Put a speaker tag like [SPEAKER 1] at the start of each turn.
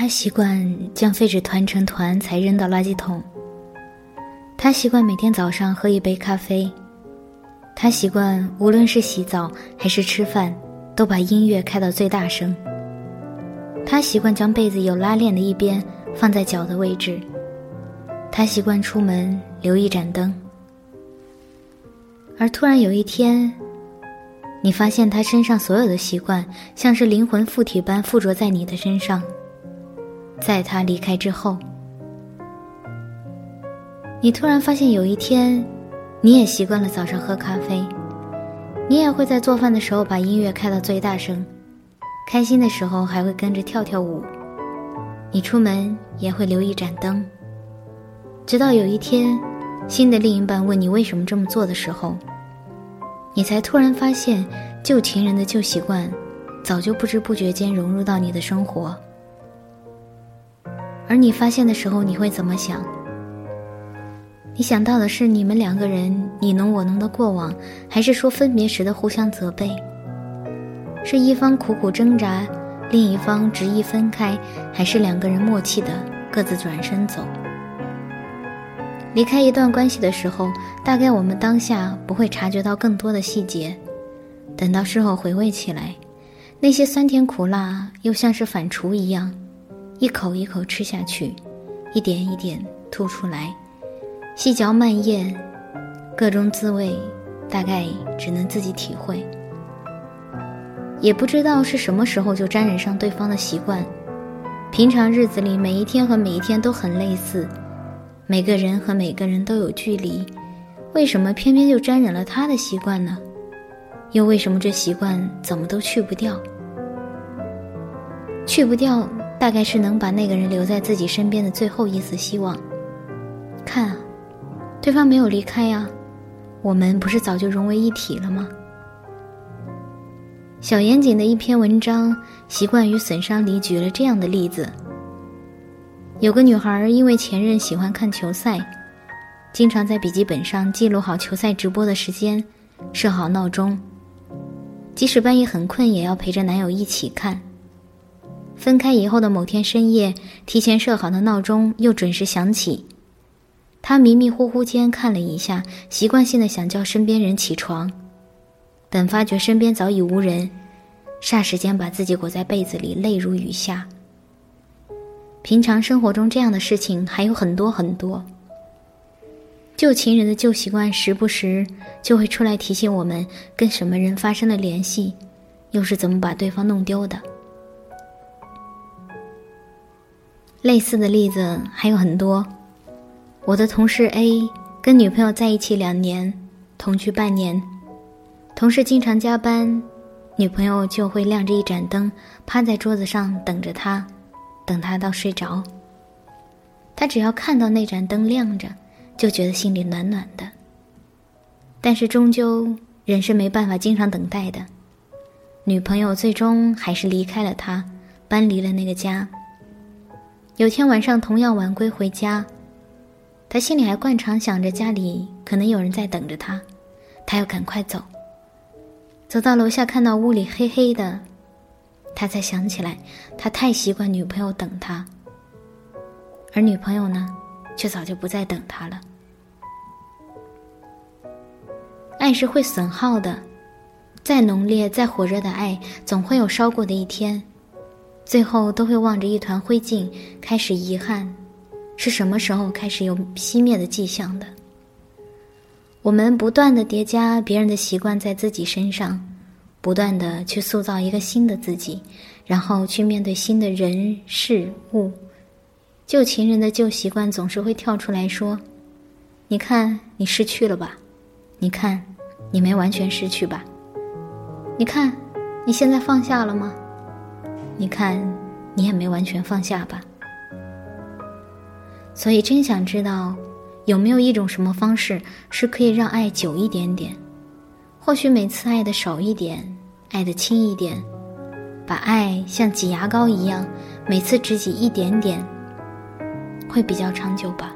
[SPEAKER 1] 他习惯将废纸团成团才扔到垃圾桶。他习惯每天早上喝一杯咖啡。他习惯无论是洗澡还是吃饭，都把音乐开到最大声。他习惯将被子有拉链的一边放在脚的位置。他习惯出门留一盏灯。而突然有一天，你发现他身上所有的习惯像是灵魂附体般附着在你的身上。在他离开之后，你突然发现有一天，你也习惯了早上喝咖啡，你也会在做饭的时候把音乐开到最大声，开心的时候还会跟着跳跳舞，你出门也会留一盏灯。直到有一天，新的另一半问你为什么这么做的时候，你才突然发现旧情人的旧习惯，早就不知不觉间融入到你的生活。而你发现的时候，你会怎么想？你想到的是你们两个人你侬我侬的过往，还是说分别时的互相责备？是一方苦苦挣扎，另一方执意分开，还是两个人默契的各自转身走？离开一段关系的时候，大概我们当下不会察觉到更多的细节，等到事后回味起来，那些酸甜苦辣又像是反刍一样。一口一口吃下去，一点一点吐出来，细嚼慢咽，各种滋味，大概只能自己体会。也不知道是什么时候就沾染上对方的习惯，平常日子里每一天和每一天都很类似，每个人和每个人都有距离，为什么偏偏就沾染了他的习惯呢？又为什么这习惯怎么都去不掉？去不掉。大概是能把那个人留在自己身边的最后一丝希望。看啊，对方没有离开呀，我们不是早就融为一体了吗？小严谨的一篇文章《习惯与损伤》里举了这样的例子：有个女孩因为前任喜欢看球赛，经常在笔记本上记录好球赛直播的时间，设好闹钟，即使半夜很困，也要陪着男友一起看。分开以后的某天深夜，提前设好的闹钟又准时响起。他迷迷糊糊间看了一下，习惯性的想叫身边人起床，等发觉身边早已无人，霎时间把自己裹在被子里，泪如雨下。平常生活中这样的事情还有很多很多。旧情人的旧习惯，时不时就会出来提醒我们跟什么人发生了联系，又是怎么把对方弄丢的。类似的例子还有很多。我的同事 A 跟女朋友在一起两年，同居半年，同事经常加班，女朋友就会亮着一盏灯，趴在桌子上等着他，等他到睡着。他只要看到那盏灯亮着，就觉得心里暖暖的。但是终究人是没办法经常等待的，女朋友最终还是离开了他，搬离了那个家。有天晚上，同样晚归回家，他心里还惯常想着家里可能有人在等着他，他要赶快走。走到楼下，看到屋里黑黑的，他才想起来，他太习惯女朋友等他，而女朋友呢，却早就不再等他了。爱是会损耗的，再浓烈、再火热的爱，总会有烧过的一天。最后都会望着一团灰烬，开始遗憾，是什么时候开始有熄灭的迹象的？我们不断的叠加别人的习惯在自己身上，不断的去塑造一个新的自己，然后去面对新的人事物。旧情人的旧习惯总是会跳出来说：“你看，你失去了吧？你看，你没完全失去吧？你看，你现在放下了吗？”你看，你也没完全放下吧。所以，真想知道，有没有一种什么方式是可以让爱久一点点？或许每次爱的少一点，爱的轻一点，把爱像挤牙膏一样，每次只挤一点点，会比较长久吧。